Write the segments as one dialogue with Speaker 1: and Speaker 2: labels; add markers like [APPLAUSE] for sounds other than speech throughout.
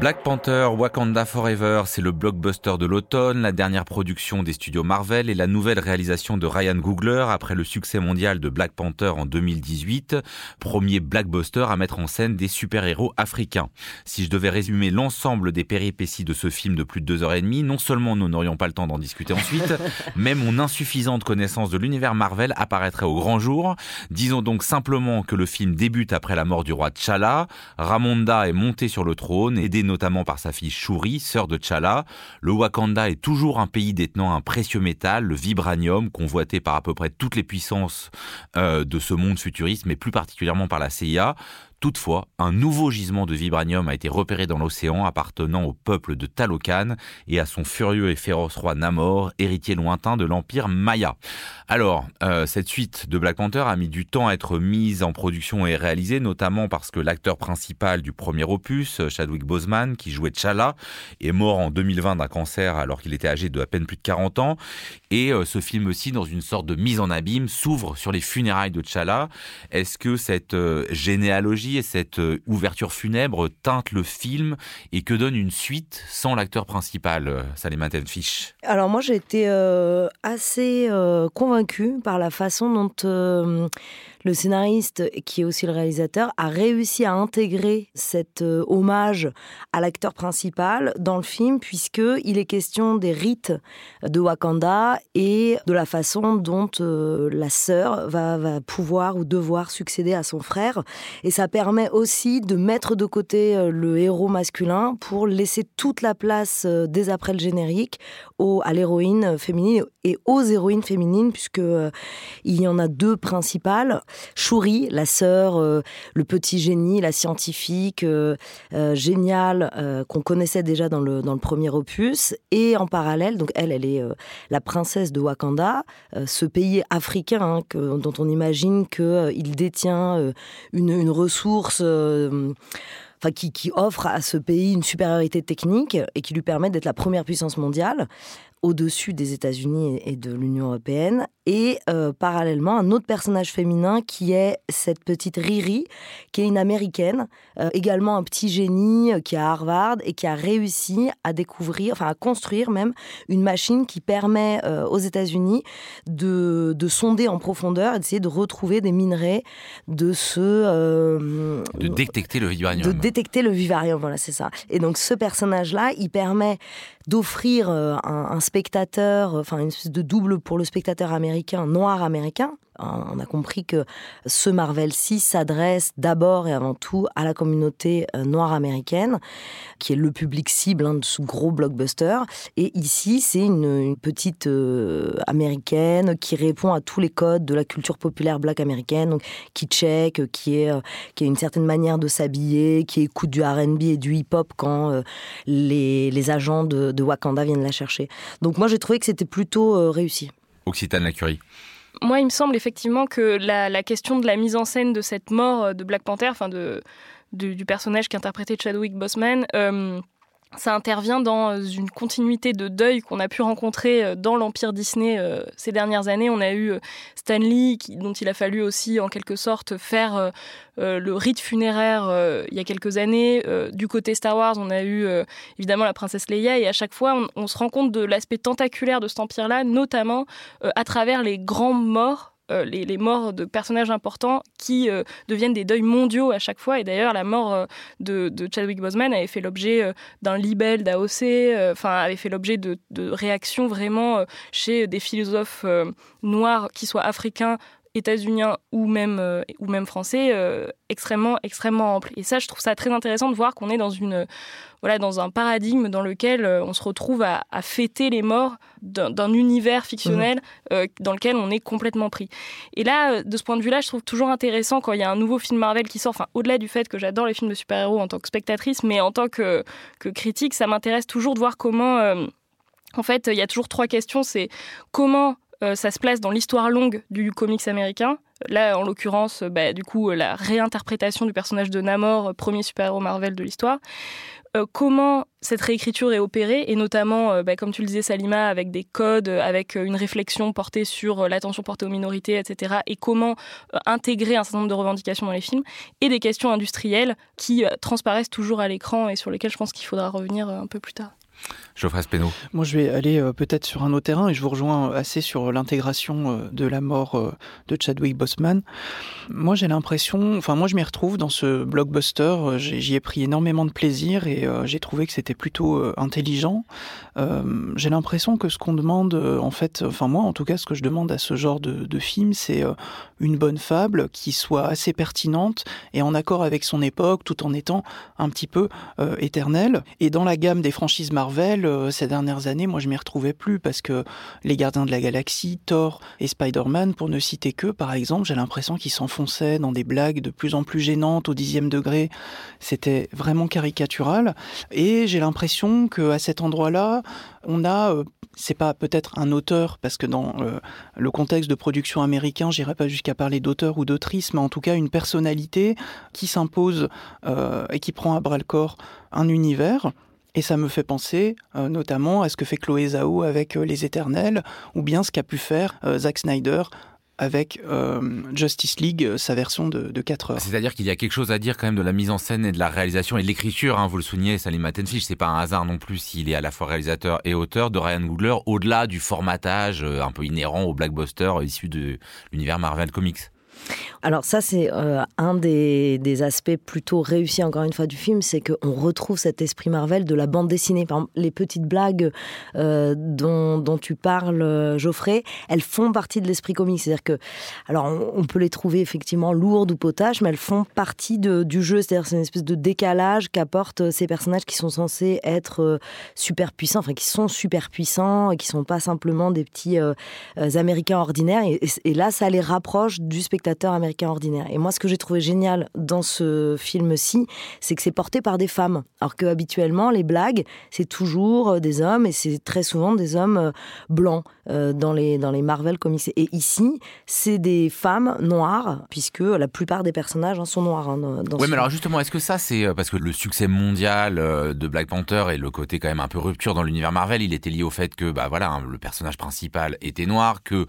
Speaker 1: Black Panther Wakanda Forever, c'est le blockbuster de l'automne, la dernière production des studios Marvel et la nouvelle réalisation de Ryan Googler après le succès mondial de Black Panther en 2018, premier blockbuster à mettre en scène des super-héros africains. Si je devais résumer l'ensemble des péripéties de ce film de plus de deux heures et demie, non seulement nous n'aurions pas le temps d'en discuter ensuite, [LAUGHS] mais mon insuffisante connaissance de l'univers Marvel apparaîtrait au grand jour. Disons donc simplement que le film débute après la mort du roi T'Challa, Ramonda est monté sur le trône et notamment par sa fille Shuri, sœur de T'Challa. Le Wakanda est toujours un pays détenant un précieux métal, le vibranium, convoité par à peu près toutes les puissances euh, de ce monde futuriste, mais plus particulièrement par la CIA. Toutefois, un nouveau gisement de vibranium a été repéré dans l'océan appartenant au peuple de Talocan et à son furieux et féroce roi Namor, héritier lointain de l'empire Maya. Alors, euh, cette suite de Black Panther a mis du temps à être mise en production et réalisée, notamment parce que l'acteur principal du premier opus, Chadwick Boseman, qui jouait T'Challa, est mort en 2020 d'un cancer alors qu'il était âgé de à peine plus de 40 ans. Et euh, ce film aussi, dans une sorte de mise en abîme, s'ouvre sur les funérailles de T'Challa. Est-ce que cette euh, généalogie et cette euh, ouverture funèbre teinte le film et que donne une suite sans l'acteur principal, euh, Salima Tenfish.
Speaker 2: Alors moi j'ai été euh, assez convaincue par la façon dont le scénariste, qui est aussi le réalisateur, a réussi à intégrer cet euh, hommage à l'acteur principal dans le film, puisqu'il est question des rites de Wakanda et de la façon dont euh, la sœur va, pouvoir ou devoir succéder à son frère. Et ça permet aussi de mettre de côté euh, le héros masculin pour laisser toute la place, dès après le générique, au, à l'héroïne féminine et aux héroïnes féminines, puisque il y en a deux principales. Chouri, la sœur, euh, le petit génie, la scientifique euh, euh, géniale qu'on connaissait déjà dans le, dans le premier opus. Et en parallèle, donc elle, elle est la princesse de Wakanda, ce pays africain hein, dont on imagine qu'il détient une, une ressource. Enfin, qui, qui, offre à ce pays une supériorité technique et qui lui permet d'être la première puissance mondiale au-dessus des États-Unis et de l'Union européenne, et euh, parallèlement un autre personnage féminin qui est cette petite Riri, qui est une américaine, euh, également un petit génie euh, qui est à Harvard et qui a réussi à découvrir, enfin à construire même une machine qui permet aux États-Unis de, de, sonder en profondeur, d'essayer de retrouver des minerais, de se
Speaker 1: de détecter le vivarium.
Speaker 2: De détecter le vivarium, voilà, c'est ça. Et donc ce personnage-là, il permet d'offrir un, un spectateur, enfin une espèce de double pour le spectateur américain, noir américain, on a compris que ce Marvel 6 s'adresse d'abord et avant tout à la communauté euh, noire américaine, qui est le public cible hein, de ce gros blockbuster. Et ici, c'est une, petite euh, américaine qui répond à tous les codes de la culture populaire black américaine, qui check, euh, qui a une certaine manière de s'habiller, qui écoute du RB et du hip-hop quand les, agents de, de, Wakanda viennent la chercher. Donc moi, j'ai trouvé que c'était plutôt réussi.
Speaker 1: Occitane Lacurie
Speaker 3: moi, il me semble effectivement que la, question de la mise en scène de cette mort euh, de Black Panther, enfin de, du personnage qui interprétait Chadwick Boseman, euh, ça intervient dans une continuité de deuil qu'on a pu rencontrer euh, dans l'Empire Disney euh, ces dernières années. On a eu euh, Stan Lee, dont il a fallu aussi en quelque sorte faire le rite funéraire il y a quelques années. du côté Star Wars, on a eu évidemment la princesse Leia, et à chaque fois, on se rend compte de l'aspect tentaculaire de cet empire-là, notamment à travers les grands morts euh, les, morts de personnages importants qui euh, deviennent des deuils mondiaux à chaque fois. Et d'ailleurs, la mort euh, de, Chadwick Boseman avait fait l'objet d'un libelle d'AOC, enfin, avait fait l'objet de, de, réactions vraiment chez des philosophes noirs, qui soient africains, états-uniens ou même, ou même français, extrêmement, extrêmement ample. Et ça, je trouve ça très intéressant de voir qu'on est dans une voilà, dans un paradigme dans lequel euh, on se retrouve à, fêter les morts d'un univers fictionnel mhm. euh, dans lequel on est complètement pris. Et là, euh, de ce point de vue-là, je trouve toujours intéressant quand il y a un nouveau film Marvel qui sort, enfin, au-delà du fait que j'adore les films de super-héros en tant que spectatrice, mais en tant que, que critique, ça m'intéresse toujours de voir comment... en fait, il y a toujours trois questions. C'est comment ça se place dans l'histoire longue du comics américain. Là, en l'occurrence, bah, du coup, la réinterprétation du personnage de Namor, premier super-héros Marvel de l'histoire comment cette réécriture est opérée, et notamment, bah, comme tu le disais, Salima, avec des codes, avec une réflexion portée sur l'attention portée aux minorités, etc., et comment intégrer un certain nombre de revendications dans les films, et des questions industrielles qui transparaissent toujours à l'écran et sur lesquelles je pense qu'il faudra revenir un peu plus tard.
Speaker 1: Geoffrey Speno.
Speaker 4: Moi, je vais aller euh, peut-être sur un autre terrain et je vous rejoins euh, assez sur l'intégration euh, de la mort de Chadwick Boseman. Moi, j'ai l'impression, enfin, moi, je m'y retrouve dans ce blockbuster. J'y ai pris énormément de plaisir et j'ai trouvé que c'était plutôt intelligent. j'ai l'impression que ce qu'on demande, en fait, enfin, moi, en tout cas, ce que je demande à ce genre de film, c'est une bonne fable qui soit assez pertinente et en accord avec son époque, tout en étant un petit peu éternelle. Et dans la gamme des franchises Marvel, euh, ces dernières années, moi je m'y retrouvais plus parce que les Gardiens de la Galaxie, Thor et Spider-Man, pour ne citer que, par exemple, j'ai l'impression qu'ils s'enfonçaient dans des blagues de plus en plus gênantes au dixième degré. C'était vraiment caricatural. Et j'ai l'impression qu'à cet endroit-là, on a, euh, c'est pas peut-être un auteur, parce que dans euh, le contexte de production américain, j'irai pas jusqu'à parler d'auteur ou d'autrice, mais en tout cas une personnalité qui s'impose et qui prend à bras le corps un univers et ça me fait penser euh, notamment à ce que fait Chloé Zhao avec euh, Les Éternels, ou bien ce qu'a pu faire euh, Zack Snyder avec Justice League, sa version de, de 4 heures.
Speaker 1: C'est-à-dire qu'il y a quelque chose à dire quand même de la mise en scène et de la réalisation et de l'écriture. Hein, vous le soulignez, Salim Attenfish, c'est pas un hasard non plus s'il est à la fois réalisateur et auteur de Ryan Googler, au-delà du formatage un peu inhérent au blockbuster issu de l'univers Marvel Comics.
Speaker 2: Alors ça, c'est euh, un des, aspects plutôt réussis, encore une fois, du film, c'est qu'on retrouve cet esprit Marvel de la bande dessinée. Par les petites blagues euh, dont, tu parles, euh, Geoffrey, elles font partie de l'esprit comique. C'est-à-dire que, alors, on, peut les trouver effectivement lourdes ou potaches, mais elles font partie du jeu. C'est-à-dire c'est une espèce de décalage qu'apportent ces personnages qui sont censés être super puissants, enfin qui sont super puissants, et qui sont pas simplement des petits Américains ordinaires. et là, ça les rapproche du spectateur américain ordinaire. Et moi, ce que j'ai trouvé génial dans ce film-ci, c'est que c'est porté par des femmes. Alors que habituellement, les blagues, c'est toujours euh, des hommes et c'est très souvent des hommes euh, blancs euh, dans les, dans les Marvel Comics. Et ici, c'est des femmes noires, puisque la plupart des personnages hein, sont noirs. Hein,
Speaker 1: dans oui, mais alors justement, est-ce que ça, c'est parce que le succès mondial de Black Panther et le côté quand même un peu rupture dans l'univers Marvel, il était lié au fait que, bah voilà, hein, le personnage principal était noir, que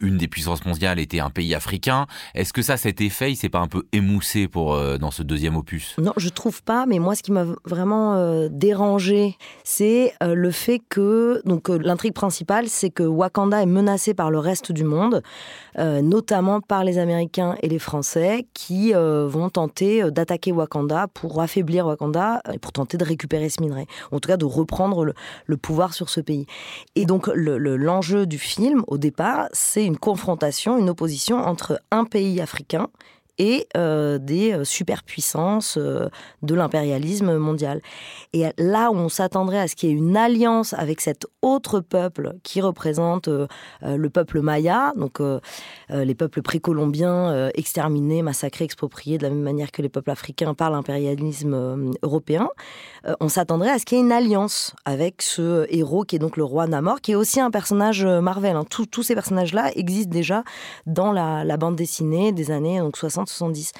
Speaker 1: une des puissances mondiales était un pays africain. Est-ce que ça, cet effet, il s'est pas un peu émoussé pour, euh, dans ce deuxième opus?
Speaker 2: Non, je trouve pas, mais moi, ce qui m'a vraiment euh, dérangé, c'est euh, le fait que, donc l'intrigue principale, c'est que Wakanda est menacé par le reste du monde, notamment par les Américains et les Français, qui vont tenter d'attaquer Wakanda pour affaiblir Wakanda et pour tenter de récupérer ce minerai, en tout cas de reprendre le, pouvoir sur ce pays. Et donc, l'enjeu du film, au départ, c'est une confrontation, une opposition entre un pays africain et euh, des euh, superpuissances euh, de l'impérialisme mondial. Et là où on s'attendrait à ce qu'il y ait une alliance avec cet autre peuple qui représente le peuple maya, donc les peuples précolombiens exterminés, massacrés, expropriés de la même manière que les peuples africains par l'impérialisme européen, on s'attendrait à ce qu'il y ait une alliance avec ce héros qui est donc le roi Namor, qui est aussi un personnage Marvel. Hein. Tous, ces personnages-là existent déjà dans la, bande dessinée des années donc, 60 70.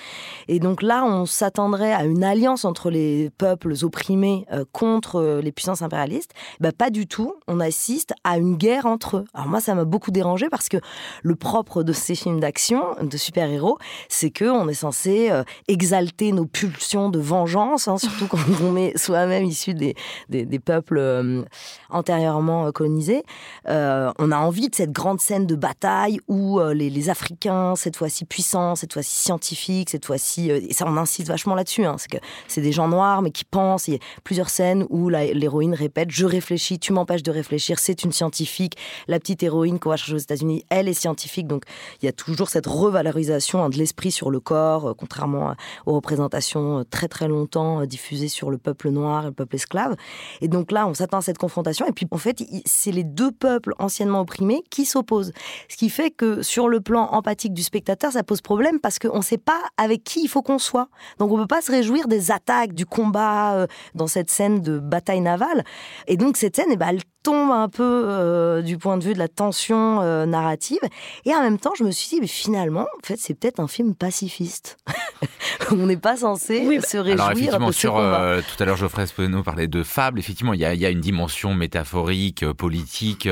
Speaker 2: Et donc là, on s'attendrait à une alliance entre les peuples opprimés euh, contre euh, les puissances impérialistes. Bah, pas du tout. On assiste à une guerre entre eux. Alors moi, ça m'a beaucoup dérangé parce que le propre de ces films d'action, de super-héros, c'est que on est censé euh, exalter nos pulsions de vengeance, hein, surtout [LAUGHS] quand on est soi-même issu des, des, peuples antérieurement colonisés. on a envie de cette grande scène de bataille où les, les Africains, cette fois-ci puissants, cette fois-ci scientifiques, scientifique cette fois-ci, euh, et ça on insiste vachement là-dessus, hein, c'est que c'est des gens noirs mais qui pensent, il y a plusieurs scènes où l'héroïne répète « je réfléchis, tu m'empêches de réfléchir, c'est une scientifique », la petite héroïne qu'on va chercher aux États-Unis, elle est scientifique, donc il y a toujours cette revalorisation hein, de l'esprit sur le corps, euh, contrairement aux représentations euh, très très longtemps diffusées sur le peuple noir et le peuple esclave. Et donc là, on s'attend à cette confrontation, et puis en fait, c'est les deux peuples anciennement opprimés qui s'opposent. Ce qui fait que sur le plan empathique du spectateur, ça pose problème parce qu'on sait pas avec qui il faut qu'on soit. Donc on peut pas se réjouir des attaques, du combat euh, dans cette scène de bataille navale. Et donc cette scène, eh ben, elle tombe un peu euh, du point de vue de la tension euh, narrative. Et en même temps, je me suis dit, mais finalement, en fait, c'est peut-être un film pacifiste. [LAUGHS] on n'est pas censé se réjouir
Speaker 1: Alors effectivement,
Speaker 2: de
Speaker 1: sur,
Speaker 2: tout
Speaker 1: à l'heure Geoffrey Speno parlait de fable. Effectivement, il y a, il y a une dimension métaphorique, politique,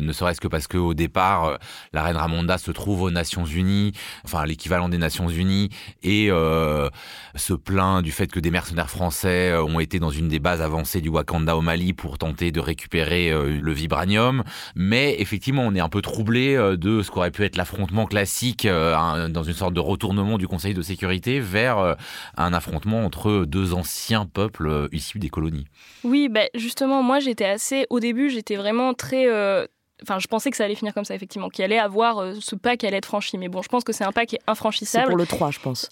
Speaker 1: ne serait-ce que parce qu'au départ, la reine Ramonda se trouve aux Nations Unies, enfin l'équivalent des Nations Unies, et se plaint du fait que des mercenaires français ont été dans une des bases avancées du Wakanda au Mali pour tenter de récupérer le vibranium. Mais effectivement, on est un peu troublé de ce qu'aurait pu être l'affrontement classique dans une sorte de retournement du Conseil de sécurité vers un affrontement entre deux anciens peuples issus des colonies.
Speaker 3: Oui, bah justement, moi j'étais assez. Au début, j'étais vraiment très. Enfin, je pensais que ça allait finir comme ça, effectivement, qu'il allait avoir ce pas qui allait être franchi. Mais bon, je pense que c'est un pas qui est infranchissable.
Speaker 2: C'est pour le 3, je pense.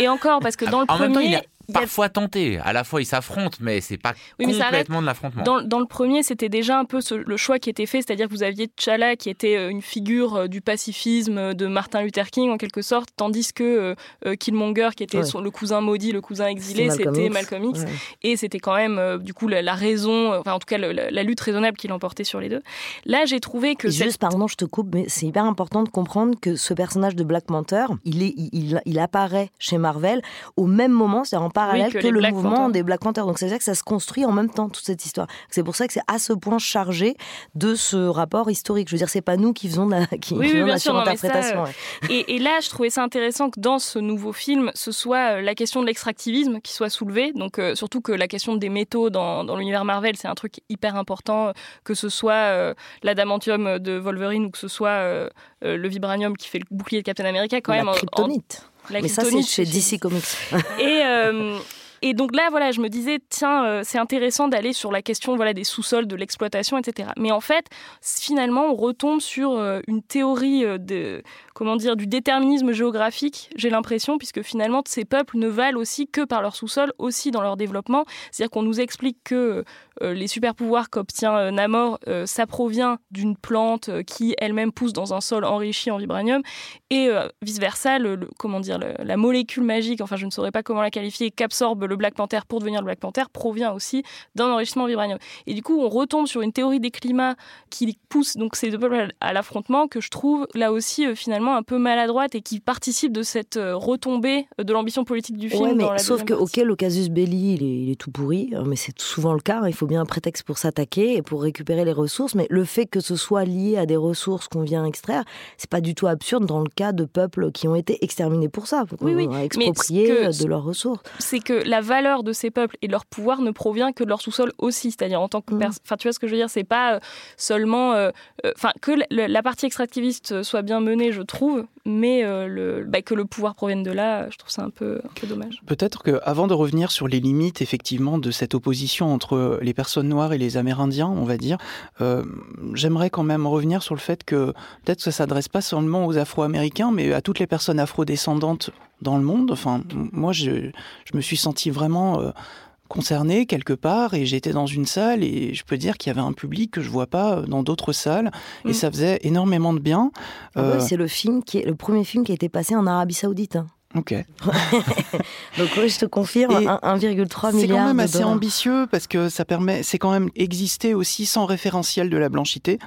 Speaker 3: Et encore, parce que dans le premier
Speaker 1: parfois tenté. À la fois, ils s'affrontent, mais c'est pas complètement de l'affrontement.
Speaker 3: Dans, dans, le premier, c'était déjà un peu le choix qui était fait, c'est-à-dire que vous aviez T'Challa qui était euh, une figure euh, du pacifisme euh, de Martin Luther King en quelque sorte, tandis que Killmonger qui était le cousin maudit, le cousin exilé, c'était Malcolm X, et c'était quand même du coup la, raison, enfin en tout cas la, lutte raisonnable qui l'emportait sur les deux. Là, j'ai trouvé que
Speaker 2: juste pardon, je te coupe, mais c'est hyper important de comprendre que ce personnage de Black Panther, il est, il, il apparaît chez Marvel au même moment, c'est-à-dire parallèle que, le mouvement des Black Panthers. Donc c'est-à-dire que ça se construit en même temps, toute cette histoire. C'est pour ça que c'est à ce point chargé de ce rapport historique. Je veux dire, c'est pas nous qui faisons la, qui,
Speaker 3: oui, oui, bien sûr, euh, et, et, là, je trouvais ça intéressant que dans ce nouveau film, ce soit euh, la question de l'extractivisme qui soit soulevée. Donc euh, surtout que la question des métaux dans, dans l'univers Marvel, c'est un truc hyper important, que ce soit l'adamantium de Wolverine ou que ce soit le vibranium qui fait le bouclier de Captain America, quand
Speaker 2: la
Speaker 3: même.
Speaker 2: Kryptonite. Mais ça, c'est chez DC Comics. [LAUGHS]
Speaker 3: Et, euh, et donc là, voilà, je me disais, tiens, euh, c'est intéressant d'aller sur la question voilà, des sous-sols, de l'exploitation, etc. Mais en fait, finalement, on retombe sur euh, une théorie de, comment dire, du déterminisme géographique, j'ai l'impression, puisque finalement, ces peuples ne valent aussi que par leur sous-sol, aussi dans leur développement. C'est-à-dire qu'on nous explique que euh, les super pouvoirs qu'obtient euh, Namor, euh, ça provient d'une plante qui elle-même pousse dans un sol enrichi en vibranium, et vice-versa, comment dire, la molécule magique, enfin je ne saurais pas comment la qualifier, qu'absorbe le Black Panther pour devenir le Black Panther, provient aussi d'un enrichissement en vibranium. Et du coup, on retombe sur une théorie des climats qui pousse donc ces deux peuples à l'affrontement, que je trouve là aussi finalement un peu maladroite et qui participe de cette retombée de l'ambition politique du film.
Speaker 2: mais sauf que, ok, le casus belli, il est, tout pourri, hein, mais c'est souvent le cas. Il faut bien un prétexte pour s'attaquer et pour récupérer les ressources, mais le fait que ce soit lié à des ressources qu'on vient extraire, c'est pas du tout absurde dans le cas de peuples qui ont été exterminés pour ça,
Speaker 3: oui, oui.
Speaker 2: expropriés de leurs ressources.
Speaker 3: C'est que la valeur de ces peuples et de leur pouvoir ne provient que de leur sous-sol aussi, c'est-à-dire en tant que, mm. enfin, tu vois ce que je veux dire, c'est pas euh, seulement, euh, euh, enfin, que la partie extractiviste soit bien menée, je trouve, mais le, bah, que le pouvoir provienne de là, je trouve ça un peu, dommage.
Speaker 4: Peut-être que avant de revenir sur les limites effectivement de cette opposition entre les personnes noires et les Amérindiens, on va dire. Euh, j'aimerais quand même revenir sur le fait que peut-être que ça s'adresse pas seulement aux Afro-Américains, mais à toutes les personnes afro-descendantes dans le monde. Enfin, moi, je, me suis senti vraiment euh, concerné quelque part et j'étais dans une salle et je peux dire qu'il y avait un public que je vois pas dans d'autres salles et mm. ça faisait énormément de bien.
Speaker 2: Ah c'est le film qui est le premier film qui a été passé en Arabie Saoudite. Hein. [LAUGHS]
Speaker 4: Ok. [LAUGHS]
Speaker 2: Donc oui, je te confirme, 1,3 milliard.
Speaker 4: C'est quand même assez ambitieux parce que ça permet, c'est quand même exister aussi sans référentiel de la blanchité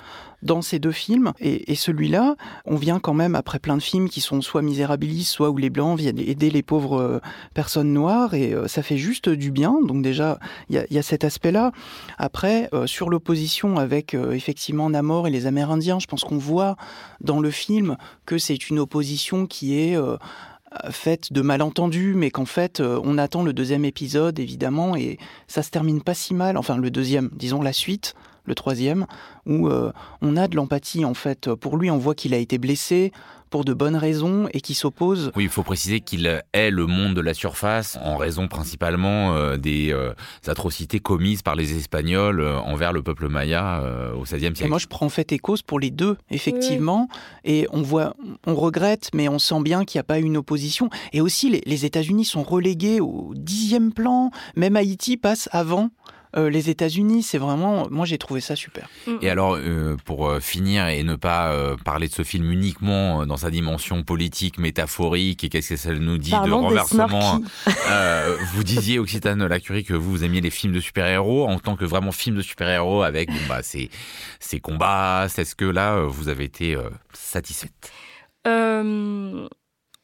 Speaker 4: dans ces deux films. Et, celui-là, on vient quand même après plein de films qui sont soit misérabilistes, soit où les blancs viennent aider les pauvres euh, personnes noires, et euh, ça fait juste du bien. Donc déjà, il y, a, cet aspect-là. Après, euh, sur l'opposition avec effectivement Namor et les Amérindiens, je pense qu'on voit dans le film que c'est une opposition qui est faite de malentendus, mais qu'en fait, on attend le deuxième épisode, évidemment, et ça se termine pas si mal. Enfin, le deuxième, disons la suite, le troisième, où euh, on a de l'empathie, en fait. Pour lui, on voit qu'il a été blessé, pour de bonnes raisons et qui s'oppose.
Speaker 1: Oui, il faut préciser qu'il est le monde de la surface en raison principalement euh, des euh, atrocités commises par les Espagnols envers le peuple maya au XVIe siècle. Et
Speaker 4: moi, je prends en fait et cause pour les deux, effectivement. Et on voit, on regrette, mais on sent bien qu'il n'y a pas une opposition. Et aussi, les, les États-Unis sont relégués au dixième plan. Même Haïti passe avant. Euh, les États-Unis. C'est vraiment, moi j'ai trouvé ça super.
Speaker 1: Mm. Et alors, euh, pour euh, finir et ne pas parler de ce film uniquement dans sa dimension politique, métaphorique et qu'est-ce que ça nous dit de renversement, vous disiez Occitane Lacurie que vous, vous aimiez les films de super-héros en tant que vraiment film de super-héros avec bon, bah, ces, ces combats. Est-ce que là, vous avez été satisfaite?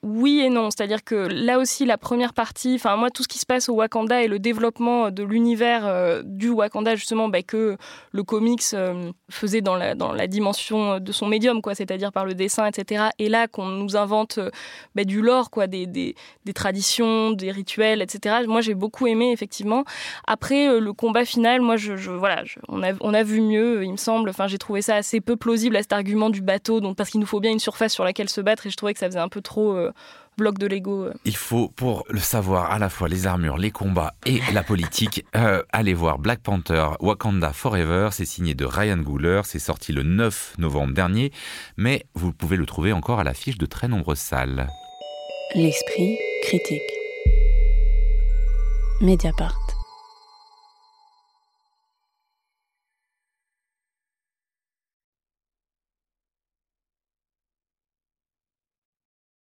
Speaker 3: Oui et non. C'est-à-dire que là aussi, la première partie, enfin moi, tout ce qui se passe au Wakanda et le développement de l'univers euh, du Wakanda, justement, bah, que le comics euh, faisait dans la, dans la dimension de son médium, quoi, c'est-à-dire par le dessin, etc. Et là, qu'on nous invente euh, bah, du lore, quoi, des, des, des, traditions, des rituels, etc. Moi, j'ai beaucoup aimé, effectivement. Après, le combat final, moi, je, je voilà, on, a, on a vu mieux, il me semble. Enfin, j'ai trouvé ça assez peu plausible à cet argument du bateau, donc parce qu'il nous faut bien une surface sur laquelle se battre, et je trouvais que ça faisait un peu trop bloc de Lego. Euh.
Speaker 1: Il faut, pour le savoir, à la fois les armures, les combats et la politique, [LAUGHS] euh, aller voir Black Panther Wakanda Forever. C'est signé de Ryan Googler. C'est sorti le 9 novembre dernier, mais vous pouvez le trouver encore à l'affiche de très nombreuses salles.
Speaker 5: L'esprit critique. Mediapart.